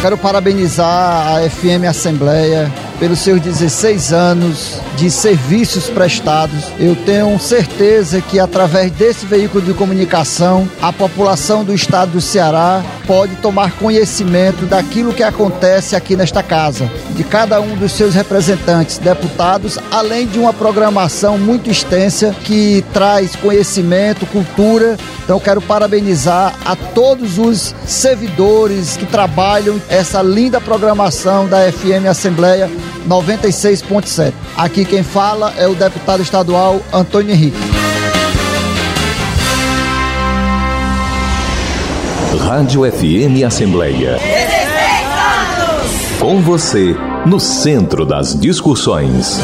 Quero parabenizar a FM Assembleia pelos seus 16 anos de serviços prestados. Eu tenho certeza que através desse veículo de comunicação, a população do estado do Ceará pode tomar conhecimento daquilo que acontece aqui nesta casa, de cada um dos seus representantes, deputados, além de uma programação muito extensa que traz conhecimento, cultura. Então quero parabenizar a todos os servidores que trabalham essa linda programação da FM Assembleia 96.7. Aqui quem fala é o deputado estadual Antônio Henrique. Rádio FM Assembleia. Com você, no centro das discussões.